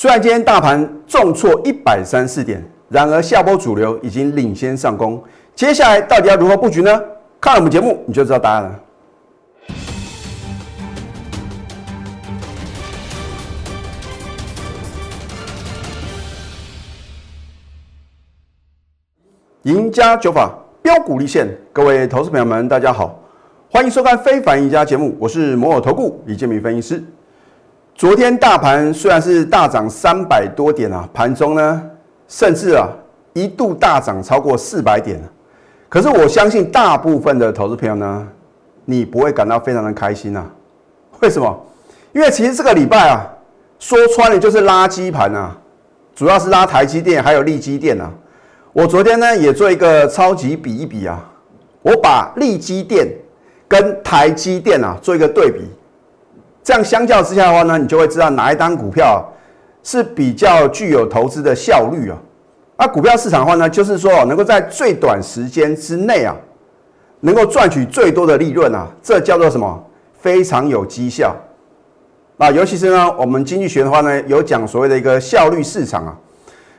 虽然今天大盘重挫一百三四点，然而下波主流已经领先上攻。接下来到底要如何布局呢？看了我们节目你就知道答案了。赢家九法标股立现，各位投资朋友们，大家好，欢迎收看《非凡赢家》节目，我是摩尔投顾李建明分析师。昨天大盘虽然是大涨三百多点啊，盘中呢甚至啊一度大涨超过四百点，可是我相信大部分的投资朋友呢，你不会感到非常的开心啊。为什么？因为其实这个礼拜啊，说穿了就是垃圾盘啊，主要是拉台积电还有利基电啊。我昨天呢也做一个超级比一比啊，我把利基电跟台积电啊做一个对比。这样相较之下的话呢，你就会知道哪一单股票是比较具有投资的效率啊。那股票市场的话呢，就是说能够在最短时间之内啊，能够赚取最多的利润啊，这叫做什么？非常有绩效。啊，尤其是呢，我们经济学的话呢，有讲所谓的一个效率市场啊，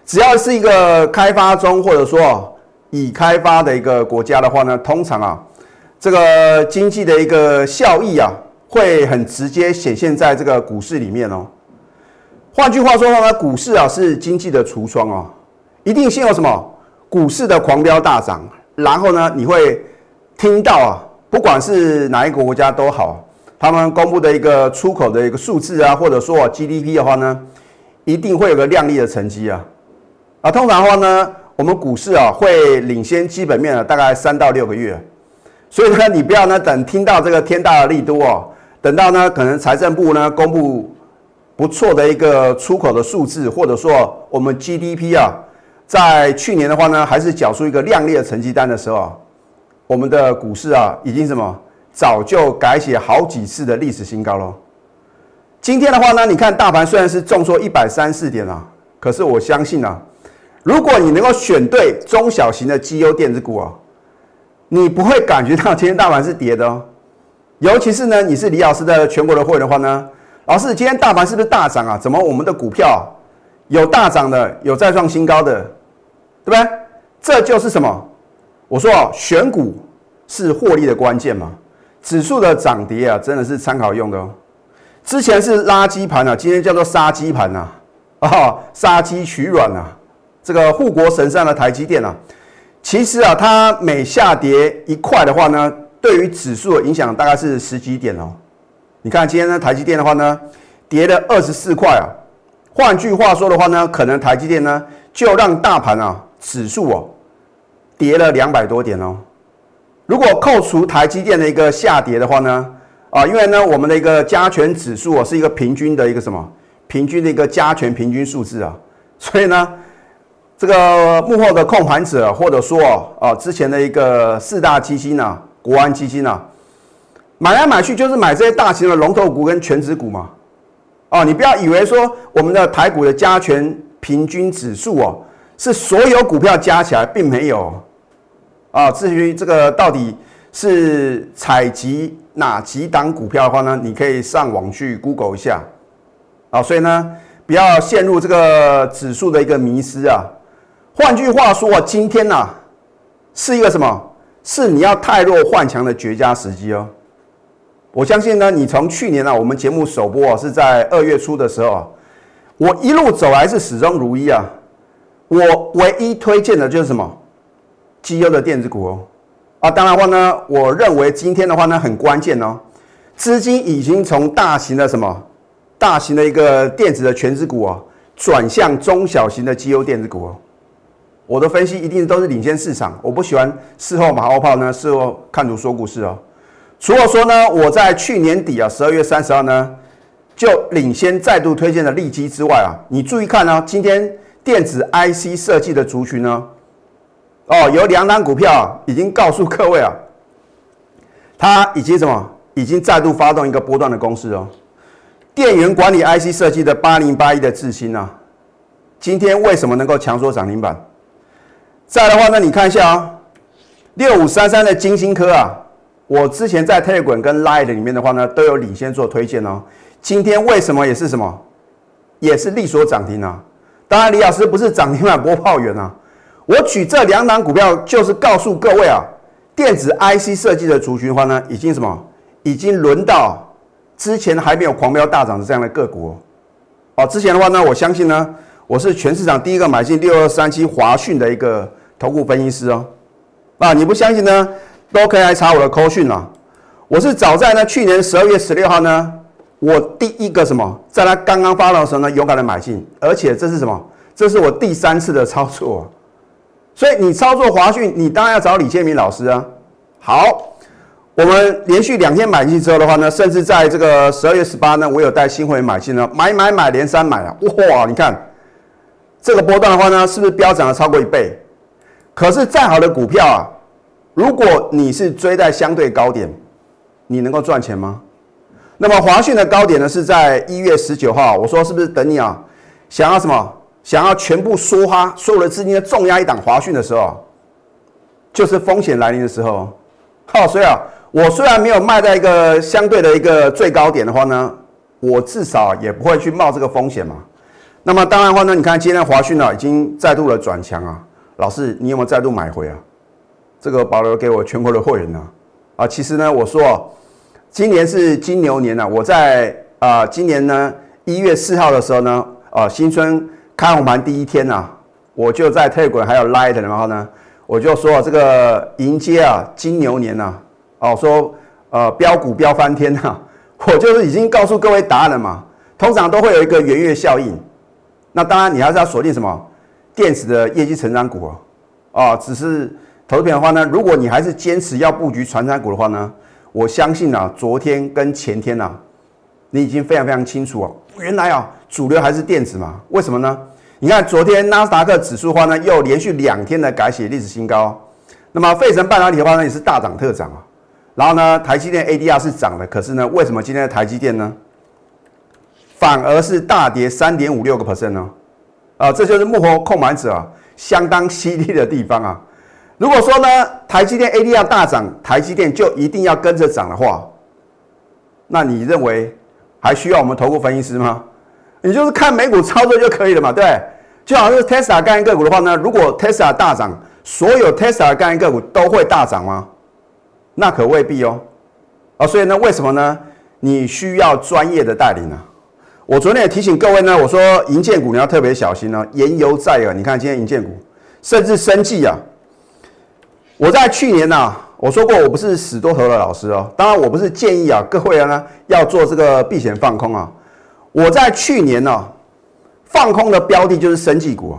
只要是一个开发中或者说已开发的一个国家的话呢，通常啊，这个经济的一个效益啊。会很直接显现在这个股市里面哦。换句话说呢，股市啊是经济的橱窗哦，一定先有什么股市的狂飙大涨，然后呢，你会听到啊，不管是哪一个国家都好，他们公布的一个出口的一个数字啊，或者说 GDP 的话呢，一定会有个亮丽的成绩啊。啊，通常的话呢，我们股市啊会领先基本面啊大概三到六个月，所以呢，你不要呢等听到这个天大的利多哦。等到呢，可能财政部呢公布不错的一个出口的数字，或者说我们 GDP 啊，在去年的话呢，还是缴出一个亮丽的成绩单的时候啊，我们的股市啊，已经什么早就改写好几次的历史新高了。今天的话呢，你看大盘虽然是重挫一百三四点啊，可是我相信啊，如果你能够选对中小型的绩优电子股啊，你不会感觉到今天大盘是跌的哦。尤其是呢，你是李老师的全国的会员的话呢，老师，今天大盘是不是大涨啊？怎么我们的股票有大涨的，有再创新高的，对不对？这就是什么？我说啊，选股是获利的关键嘛。指数的涨跌啊，真的是参考用的哦。之前是垃圾盘啊，今天叫做杀鸡盘呐，啊，杀鸡取卵啊。这个护国神山的台积电啊，其实啊，它每下跌一块的话呢。对于指数的影响大概是十几点哦。你看今天呢，台积电的话呢，跌了二十四块啊。换句话说的话呢，可能台积电呢就让大盘啊指数哦跌了两百多点哦。如果扣除台积电的一个下跌的话呢，啊，因为呢我们的一个加权指数哦是一个平均的一个什么平均的一个加权平均数字啊，所以呢这个幕后的控盘者或者说啊之前的一个四大基金呢。国安基金啊，买来买去就是买这些大型的龙头股跟全指股嘛。哦，你不要以为说我们的台股的加权平均指数哦，是所有股票加起来，并没有。啊，至于这个到底是采集哪几档股票的话呢，你可以上网去 Google 一下。啊，所以呢，不要陷入这个指数的一个迷失啊。换句话说，今天呢，是一个什么？是你要太弱换强的绝佳时机哦！我相信呢，你从去年啊，我们节目首播啊是在二月初的时候啊，我一路走来是始终如一啊。我唯一推荐的就是什么绩优的电子股哦啊！当然话呢，我认为今天的话呢很关键哦，资金已经从大型的什么大型的一个电子的全资股啊，转向中小型的绩优电子股哦。我的分析一定都是领先市场，我不喜欢事后马后炮呢，事后看图说故事哦。除了说呢，我在去年底啊，十二月三十号呢，就领先再度推荐的利基之外啊，你注意看呢，今天电子 IC 设计的族群呢，哦，有两单股票已经告诉各位啊，它已经什么，已经再度发动一个波段的攻势哦。电源管理 IC 设计的八零八一的智新啊，今天为什么能够强缩涨停板？再的话呢，你看一下啊，六五三三的金星科啊，我之前在 Telegram 跟 Line 里面的话呢，都有领先做推荐哦。今天为什么也是什么也是力所涨停啊。当然，李老师不是涨停板播报员啊。我举这两档股票，就是告诉各位啊，电子 IC 设计的族群的话呢，已经什么？已经轮到之前还没有狂飙大涨的这样的个股哦。之前的话呢，我相信呢，我是全市场第一个买进六二三七华讯的一个投顾分析师哦。啊，你不相信呢，都可以来查我的扣讯啊。我是早在呢去年十二月十六号呢。我第一个什么，在它刚刚发的时候呢，勇敢的买进，而且这是什么？这是我第三次的操作，所以你操作华讯，你当然要找李建明老师啊。好，我们连续两天买进之后的话呢，甚至在这个十二月十八呢，我有带新会员买进呢，买买买连三买啊，哇！你看这个波段的话呢，是不是飙涨了超过一倍？可是再好的股票啊，如果你是追在相对高点，你能够赚钱吗？那么华讯的高点呢是在一月十九号，我说是不是等你啊？想要什么？想要全部梭哈所有的资金的重压一档华讯的时候，就是风险来临的时候。好，所以啊，我虽然没有卖在一个相对的一个最高点的话呢，我至少也不会去冒这个风险嘛。那么当然的话呢，你看今天华讯呢已经再度的转强啊，老师你有没有再度买回啊？这个保留给我全国的会员呢？啊，其实呢，我说。今年是金牛年呐，我在啊，今年呢一月四号的时候呢，啊新春开红盘第一天呐，我就在特滚还有 Light 然后呢，我就说这个迎接啊金牛年呐，哦说呃标股标翻天呐，我就是已经告诉各位答案了嘛，通常都会有一个圆月效应，那当然你还是要锁定什么电子的业绩成长股啊，只是投片的话呢，如果你还是坚持要布局传产股的话呢？我相信啊，昨天跟前天呐，你已经非常非常清楚哦。原来啊，主流还是电子嘛？为什么呢？你看昨天纳斯达克指数的话呢，又连续两天的改写历史新高。那么费城半导体的话呢，也是大涨特涨啊。然后呢，台积电 ADR 是涨的，可是呢，为什么今天的台积电呢，反而是大跌三点五六个 percent 呢？啊，这就是幕后控盘者啊，相当犀利的地方啊。如果说呢，台积电 ADR 大涨，台积电就一定要跟着涨的话，那你认为还需要我们投顾分析师吗？你就是看美股操作就可以了嘛，对就好像是 Tesla 概念个股的话呢，如果 Tesla 大涨，所有 Tesla 概念个股都会大涨吗？那可未必哦。啊，所以呢，为什么呢？你需要专业的带领呢？我昨天也提醒各位呢，我说银建股你要特别小心呢，言犹在耳。你看今天银建股，甚至生计啊。我在去年呐，我说过我不是死多头的老师哦。当然，我不是建议啊各位呢要做这个避险放空啊。我在去年呢放空的标的就是生技股。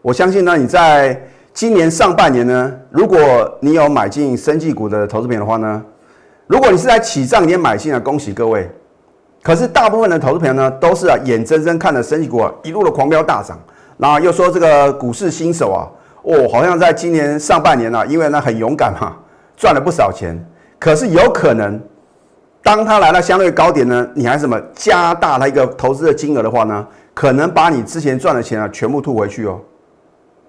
我相信呢，你在今年上半年呢，如果你有买进生技股的投资品的话呢，如果你是在起涨点买进啊，恭喜各位。可是大部分的投资朋友呢，都是啊眼睁睁看着升息股啊一路的狂飙大涨，然后又说这个股市新手啊。哦，好像在今年上半年呢，因为呢很勇敢嘛，赚了不少钱。可是有可能，当他来到相对高点呢，你还什么加大他一个投资的金额的话呢，可能把你之前赚的钱啊全部吐回去哦。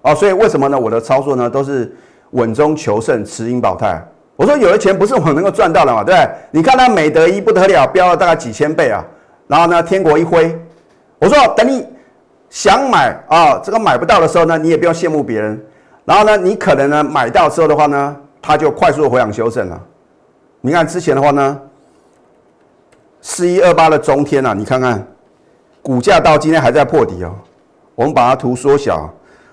哦，所以为什么呢？我的操作呢都是稳中求胜，持盈保泰。我说有的钱不是我能够赚到的嘛，对不对？你看它美德一不得了，飙了大概几千倍啊。然后呢，天国一挥，我说等你。想买啊，这个买不到的时候呢，你也不要羡慕别人。然后呢，你可能呢买到之后的话呢，它就快速回档修正了。你看之前的话呢，四一二八的中天啊，你看看股价到今天还在破底哦。我们把它图缩小，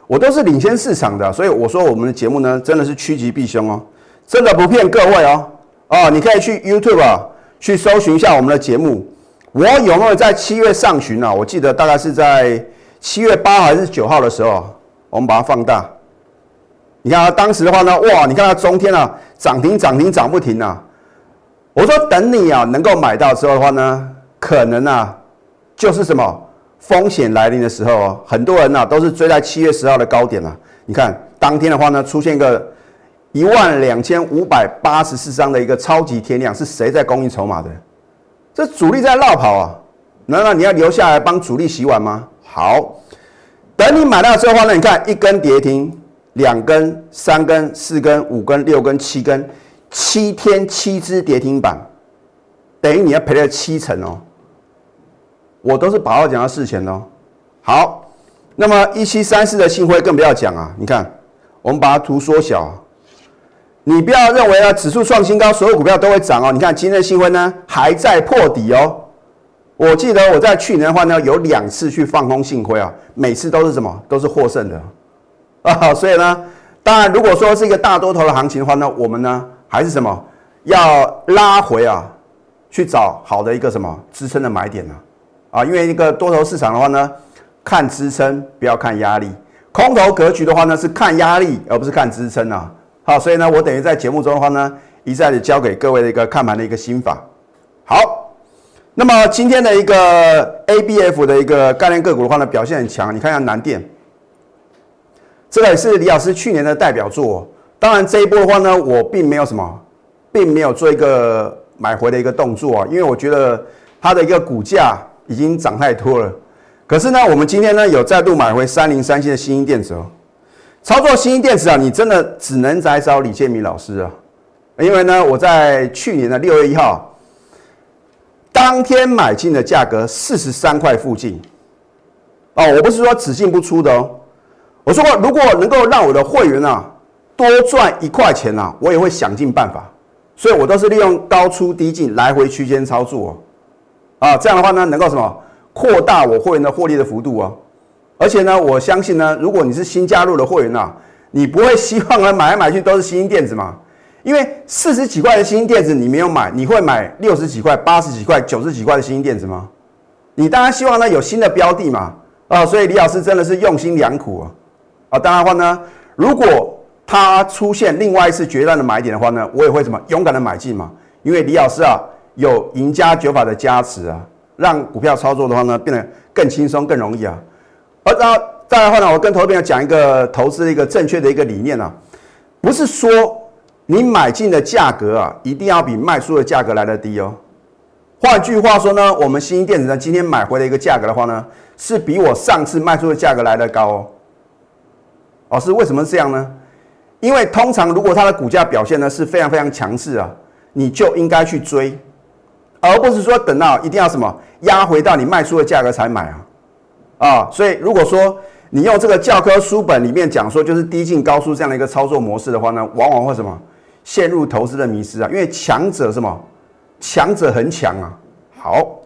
我都是领先市场的，所以我说我们的节目呢真的是趋吉避凶哦，真的不骗各位哦。哦，你可以去 YouTube 啊去搜寻一下我们的节目。我有没有在七月上旬啊？我记得大概是在。七月八号还是九号的时候，我们把它放大。你看啊，当时的话呢，哇，你看它中天啊，涨停涨停涨不停啊。我说等你啊，能够买到之后的话呢，可能啊，就是什么风险来临的时候。很多人呐都是追在七月十号的高点啊。你看当天的话呢，出现一个一万两千五百八十四张的一个超级天量，是谁在供应筹码的？这主力在绕跑啊。难道你要留下来帮主力洗碗吗？好，等你买到之后的话呢，你看一根跌停，两根、三根、四根、五根、六根、七根，七天七只跌停板，等于你要赔了七成哦。我都是把握讲到事前哦。好，那么一七三四的信辉更不要讲啊！你看，我们把它图缩小，你不要认为啊，指数创新高，所有股票都会涨哦。你看今天的信辉呢，还在破底哦。我记得我在去年的话呢，有两次去放空信辉啊，每次都是什么？都是获胜的啊。所以呢，当然如果说是一个大多头的行情的话呢，我们呢还是什么？要拉回啊，去找好的一个什么支撑的买点呢？啊，因为一个多头市场的话呢，看支撑不要看压力，空头格局的话呢是看压力而不是看支撑啊。好，所以呢，我等于在节目中的话呢，一再的教给各位的一个看盘的一个心法。好，那么今天的一个 A B F 的一个概念个股的话呢，表现很强。你看一下南电，这个也是李老师去年的代表作。当然这一波的话呢，我并没有什么。并没有做一个买回的一个动作啊，因为我觉得它的一个股价已经涨太多了。可是呢，我们今天呢有再度买回三零三七的新兴电子哦。操作新兴电子啊，你真的只能来找李建明老师啊，因为呢我在去年的六月一号当天买进的价格四十三块附近哦，我不是说只进不出的哦。我说过，如果能够让我的会员啊多赚一块钱啊，我也会想尽办法。所以我都是利用高出低进来回区间操作，啊，这样的话呢，能够什么扩大我会员的获利的幅度哦。而且呢，我相信呢，如果你是新加入的会员呐，你不会希望呢买来买去都是新兴电子嘛？因为四十几块的新兴电子你没有买，你会买六十几块、八十几块、九十几块的新兴电子吗？你当然希望呢有新的标的嘛，啊，所以李老师真的是用心良苦啊，啊，当然话呢，如果它出现另外一次决断的买点的话呢，我也会什么勇敢的买进嘛？因为李老师啊有赢家九法的加持啊，让股票操作的话呢变得更轻松、更容易啊。而然后再来的话呢，我跟投资朋友讲一个投资的一个正确的一个理念啊，不是说你买进的价格啊一定要比卖出的价格来的低哦。换句话说呢，我们新电子呢今天买回的一个价格的话呢，是比我上次卖出的价格来的高哦。老师为什么这样呢？因为通常如果它的股价表现呢是非常非常强势啊，你就应该去追，而不是说等到一定要什么压回到你卖出的价格才买啊啊！所以如果说你用这个教科书本里面讲说就是低进高出这样的一个操作模式的话呢，往往会什么陷入投资的迷失啊？因为强者什么强者很强啊！好，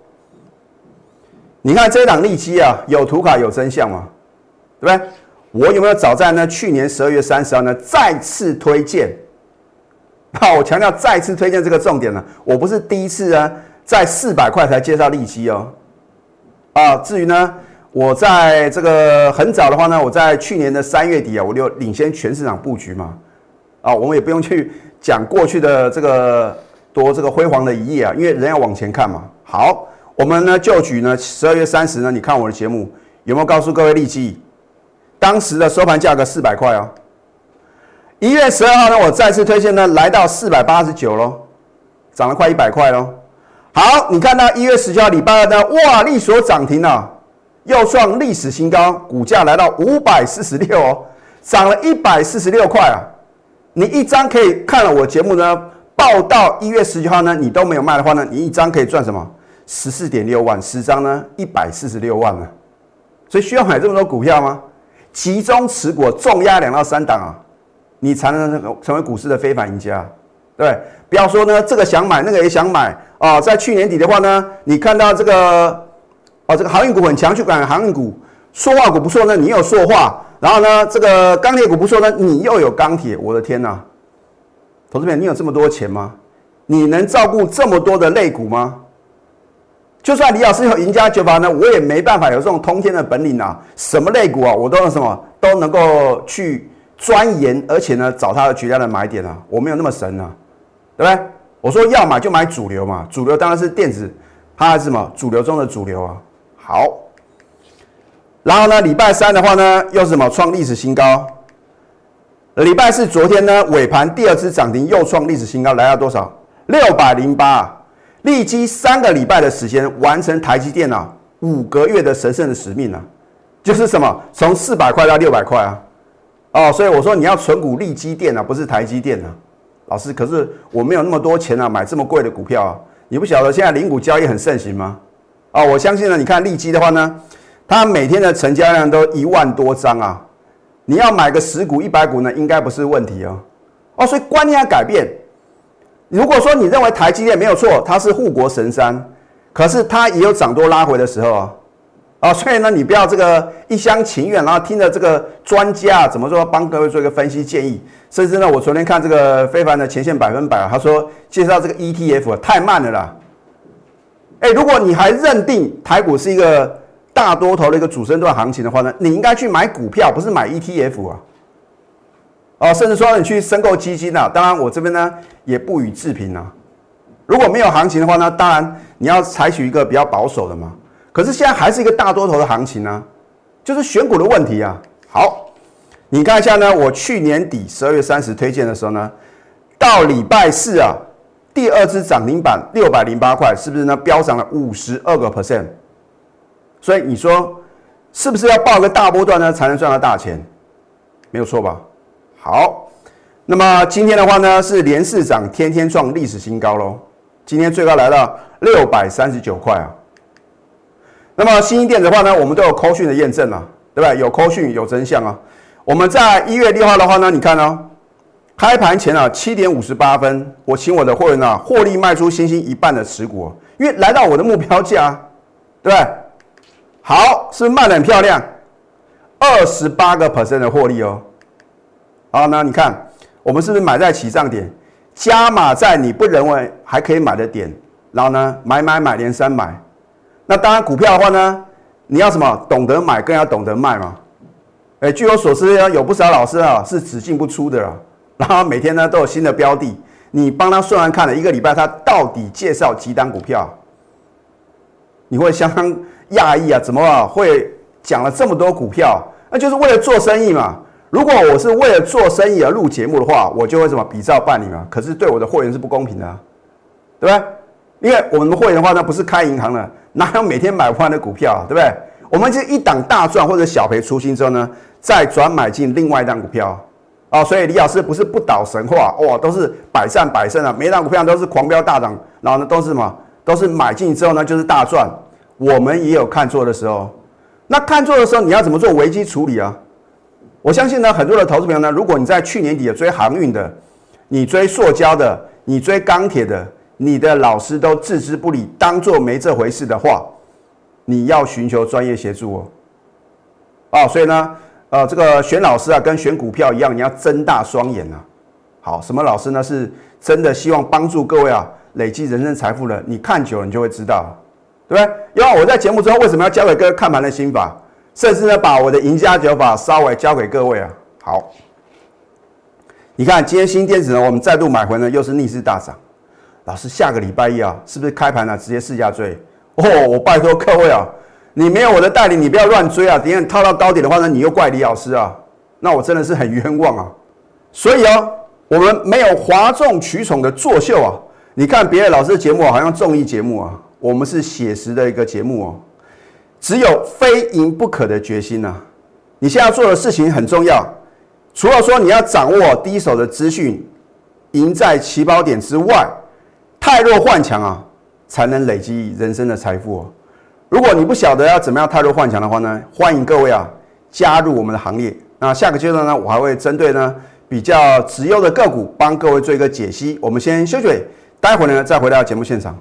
你看这档利基啊，有图卡有真相嘛，对不对？我有没有早在呢？去年十二月三十号呢，再次推荐。好，我强调再次推荐这个重点呢。我不是第一次啊，在四百块才介绍利息哦。啊，至于呢，我在这个很早的话呢，我在去年的三月底啊，我就领先全市场布局嘛。啊，我们也不用去讲过去的这个多这个辉煌的一页啊，因为人要往前看嘛。好，我们呢就举呢十二月三十呢，你看我的节目有没有告诉各位利基？当时的收盘价格四百块哦，一月十二号呢，我再次推荐呢，来到四百八十九喽，涨了快一百块喽。好，你看到一月十九号礼拜二呢，哇，利所涨停了，又创历史新高，股价来到五百四十六哦，涨了一百四十六块啊。你一张可以看了我节目呢，报到一月十九号呢，你都没有卖的话呢，你一张可以赚什么？十四点六万，十张呢一百四十六万呢。所以需要买这么多股票吗？集中持股，重压两到三档啊，你才能成为股市的非凡赢家，对不要说呢，这个想买，那个也想买啊。在去年底的话呢，你看到这个这个航运股很强，去管航运股；塑化股不错呢，你有塑化；然后呢，这个钢铁股不错呢，你又有钢铁。我的天哪，投资者，你有这么多钱吗？你能照顾这么多的类股吗？就算李老师有赢家酒法呢，我也没办法有这种通天的本领啊！什么类股啊，我都有什么都能够去钻研，而且呢，找它的绝佳的买点啊！我没有那么神啊，对不对？我说要买就买主流嘛，主流当然是电子，它还是什么主流中的主流啊！好，然后呢，礼拜三的话呢，又是什么创历史新高？礼拜四昨天呢，尾盘第二次涨停，又创历史新高，来到多少？六百零八。立即三个礼拜的时间完成台积电啊五个月的神圣的使命啊，就是什么从四百块到六百块啊，哦，所以我说你要存股立基电啊，不是台积电啊，老师，可是我没有那么多钱啊，买这么贵的股票啊，你不晓得现在零股交易很盛行吗？啊，我相信呢，你看利基的话呢，它每天的成交量都一万多张啊，你要买个十股、一百股呢，应该不是问题哦。哦，所以观念要改变。如果说你认为台积电没有错，它是护国神山，可是它也有涨多拉回的时候啊。啊，所以呢，你不要这个一厢情愿，然后听着这个专家怎么说，帮各位做一个分析建议。甚至呢，我昨天看这个非凡的前线百分百啊，他说介绍这个 ETF 太慢了啦。哎，如果你还认定台股是一个大多头的一个主升段行情的话呢，你应该去买股票，不是买 ETF 啊。哦，甚至说你去申购基金啊，当然我这边呢也不予置评啊。如果没有行情的话呢，当然你要采取一个比较保守的嘛。可是现在还是一个大多头的行情呢，就是选股的问题啊。好，你看一下呢，我去年底十二月三十推荐的时候呢，到礼拜四啊，第二只涨停板六百零八块，是不是呢？飙涨了五十二个 percent。所以你说是不是要报个大波段呢，才能赚到大钱？没有错吧？好，那么今天的话呢，是连市涨，天天创历史新高喽。今天最高来到六百三十九块啊。那么新一电的话呢，我们都有扣讯的验证啊，对不对？有扣讯有真相啊。我们在一月六号的话呢，你看哦，开盘前啊七点五十八分，我请我的会员啊获利卖出星星一半的持股，因为来到我的目标价，对对？好，是不是卖的很漂亮？二十八个 percent 的获利哦。好，那你看我们是不是买在起涨点，加码在你不认为还可以买的点，然后呢买买买连三买。那当然，股票的话呢，你要什么？懂得买，更要懂得卖嘛。哎，据我所知，有不少老师啊是只进不出的啦。然后每天呢都有新的标的，你帮他算完看了一个礼拜，他到底介绍几档股票？你会相当讶异啊，怎么会讲了这么多股票？那就是为了做生意嘛。如果我是为了做生意而录节目的话，我就会什么比照办理嘛。可是对我的会员是不公平的，对不对？因为我们的会员的话呢，不是开银行的，哪有每天买不完的股票，对不对？我们就一档大赚或者小赔出清之后呢，再转买进另外一档股票，哦，所以李老师不是不倒神话，哇，都是百战百胜啊，每档股票都是狂飙大涨，然后呢都是什么？都是买进之后呢就是大赚。我们也有看错的时候，那看错的时候你要怎么做危机处理啊？我相信呢，很多的投资朋友呢，如果你在去年底追航运的，你追塑胶的，你追钢铁的。你的老师都置之不理，当做没这回事的话，你要寻求专业协助哦。啊，所以呢，呃，这个选老师啊，跟选股票一样，你要睁大双眼啊。好，什么老师呢？是真的希望帮助各位啊，累积人生财富的。你看久了，你就会知道，对不对？因为我在节目中为什么要教给各位看盘的心法，甚至呢，把我的赢家九法稍微教给各位啊。好，你看今天新电子呢，我们再度买回呢，又是逆势大涨。老师，下个礼拜一啊，是不是开盘了直接试价追？哦，我拜托各位啊，你没有我的带领，你不要乱追啊！等下套到高点的话呢，你又怪李老师啊，那我真的是很冤枉啊！所以哦，我们没有哗众取宠的作秀啊！你看别的老师的节目好像综艺节目啊，我们是写实的一个节目哦，只有非赢不可的决心呐！你现在做的事情很重要，除了说你要掌握第一手的资讯，赢在起跑点之外。太弱换强啊，才能累积人生的财富哦。如果你不晓得要怎么样太弱换强的话呢，欢迎各位啊加入我们的行列。那下个阶段呢，我还会针对呢比较直优的个股，帮各位做一个解析。我们先休息，待会呢再回到节目现场。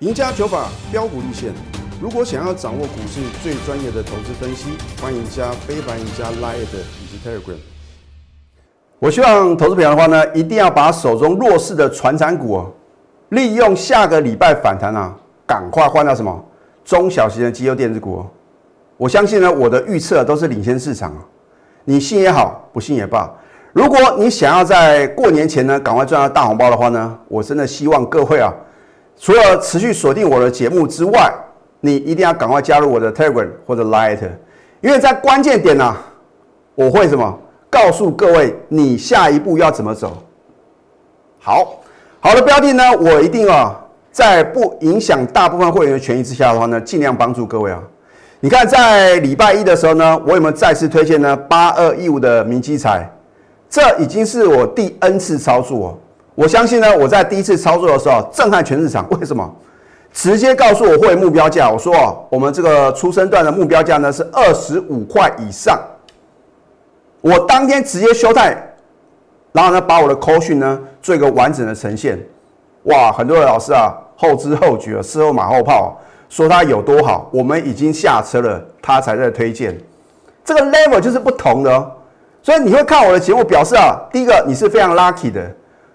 赢家九法标股立线，如果想要掌握股市最专业的投资分析，欢迎加非凡、赢家 Line 以及 Telegram。我希望投资朋友的话呢，一定要把手中弱势的传产股哦。利用下个礼拜反弹啊，赶快换到什么中小型的机优电子股。我相信呢，我的预测都是领先市场啊。你信也好，不信也罢。如果你想要在过年前呢，赶快赚到大红包的话呢，我真的希望各位啊，除了持续锁定我的节目之外，你一定要赶快加入我的 Telegram 或者 Light，因为在关键点呢，我会什么告诉各位你下一步要怎么走。好。好的标的呢，我一定啊，在不影响大部分会员的权益之下的话呢，尽量帮助各位啊。你看，在礼拜一的时候呢，我有没有再次推荐呢？八二一五的明基彩，这已经是我第 N 次操作哦。我相信呢，我在第一次操作的时候震撼全市场。为什么？直接告诉我会员目标价，我说啊，我们这个出生段的目标价呢是二十五块以上。我当天直接休态，然后呢把我的扣讯呢做一个完整的呈现。哇，很多的老师啊后知后觉，事后马后炮，说它有多好，我们已经下车了，他才在推荐。这个 level 就是不同的哦。所以你会看我的节目，表示啊，第一个你是非常 lucky 的，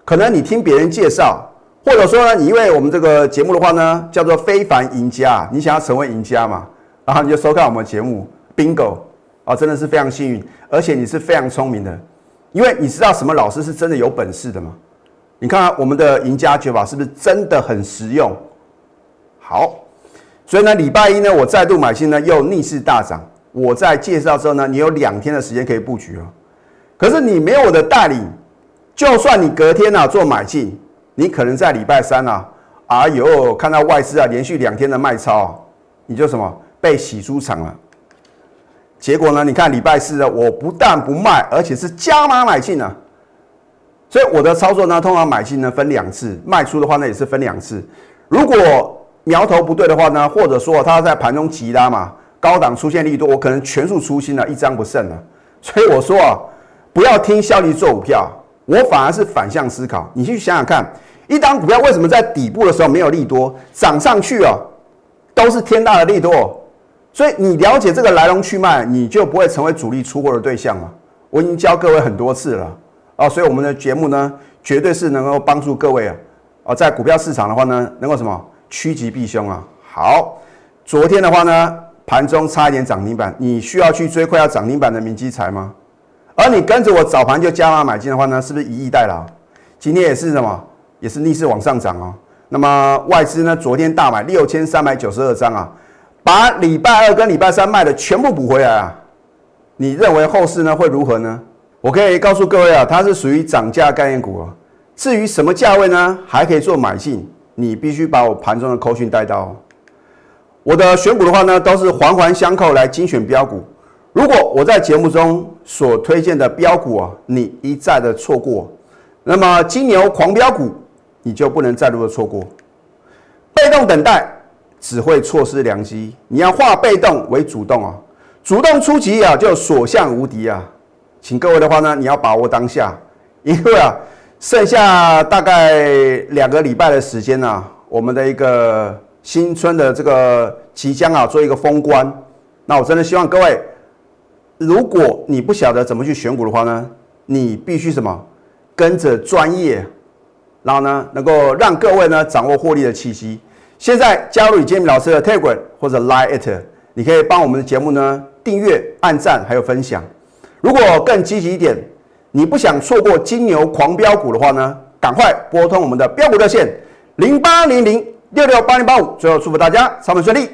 可能你听别人介绍，或者说呢，你因为我们这个节目的话呢，叫做非凡赢家，你想要成为赢家嘛，然后你就收看我们节目，bingo 啊，真的是非常幸运，而且你是非常聪明的，因为你知道什么老师是真的有本事的嘛？你看我们的赢家诀法是不是真的很实用？好，所以呢，礼拜一呢，我再度买进呢，又逆势大涨。我在介绍之后呢，你有两天的时间可以布局哦。可是你没有我的带领，就算你隔天啊做买进，你可能在礼拜三啊，哎呦看到外资啊连续两天的卖超，你就什么被洗出场了。结果呢，你看礼拜四啊，我不但不卖，而且是加码买进啊。所以我的操作呢，通常买进呢分两次，卖出的话呢也是分两次。如果苗头不对的话呢，或者说它在盘中急拉嘛，高档出现利多，我可能全数出清了，一张不剩了。所以我说啊。不要听消息做股票，我反而是反向思考。你去想想看，一档股票为什么在底部的时候没有利多，涨上去哦，都是天大的利多。所以你了解这个来龙去脉，你就不会成为主力出货的对象嘛。我已经教各位很多次了啊，所以我们的节目呢，绝对是能够帮助各位啊，啊，在股票市场的话呢，能够什么趋吉避凶啊。好，昨天的话呢，盘中差一点涨停板，你需要去追快要涨停板的明基财吗？而你跟着我早盘就加码买进的话呢，是不是以逸待劳？今天也是什么？也是逆势往上涨哦。那么外资呢？昨天大买六千三百九十二张啊，把礼拜二跟礼拜三卖的全部补回来啊。你认为后市呢会如何呢？我可以告诉各位啊，它是属于涨价概念股啊。至于什么价位呢，还可以做买进，你必须把我盘中的扣讯带到。我的选股的话呢，都是环环相扣来精选标股。如果我在节目中所推荐的标股啊，你一再的错过，那么金牛狂飙股你就不能再度的错过。被动等待只会错失良机，你要化被动为主动啊，主动出击啊就所向无敌啊！请各位的话呢，你要把握当下，因为啊，剩下大概两个礼拜的时间呢，我们的一个新春的这个即将啊做一个封关，那我真的希望各位。如果你不晓得怎么去选股的话呢，你必须什么跟着专业，然后呢能够让各位呢掌握获利的气息。现在加入李建明老师的 Telegram 或者 Line it，你可以帮我们的节目呢订阅、按赞还有分享。如果更积极一点，你不想错过金牛狂飙股的话呢，赶快拨通我们的标股热线零八零零六六八零八五。最后祝福大家操盘顺利。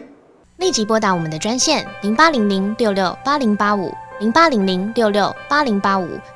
立即拨打我们的专线零八零零六六八零八五零八零零六六八零八五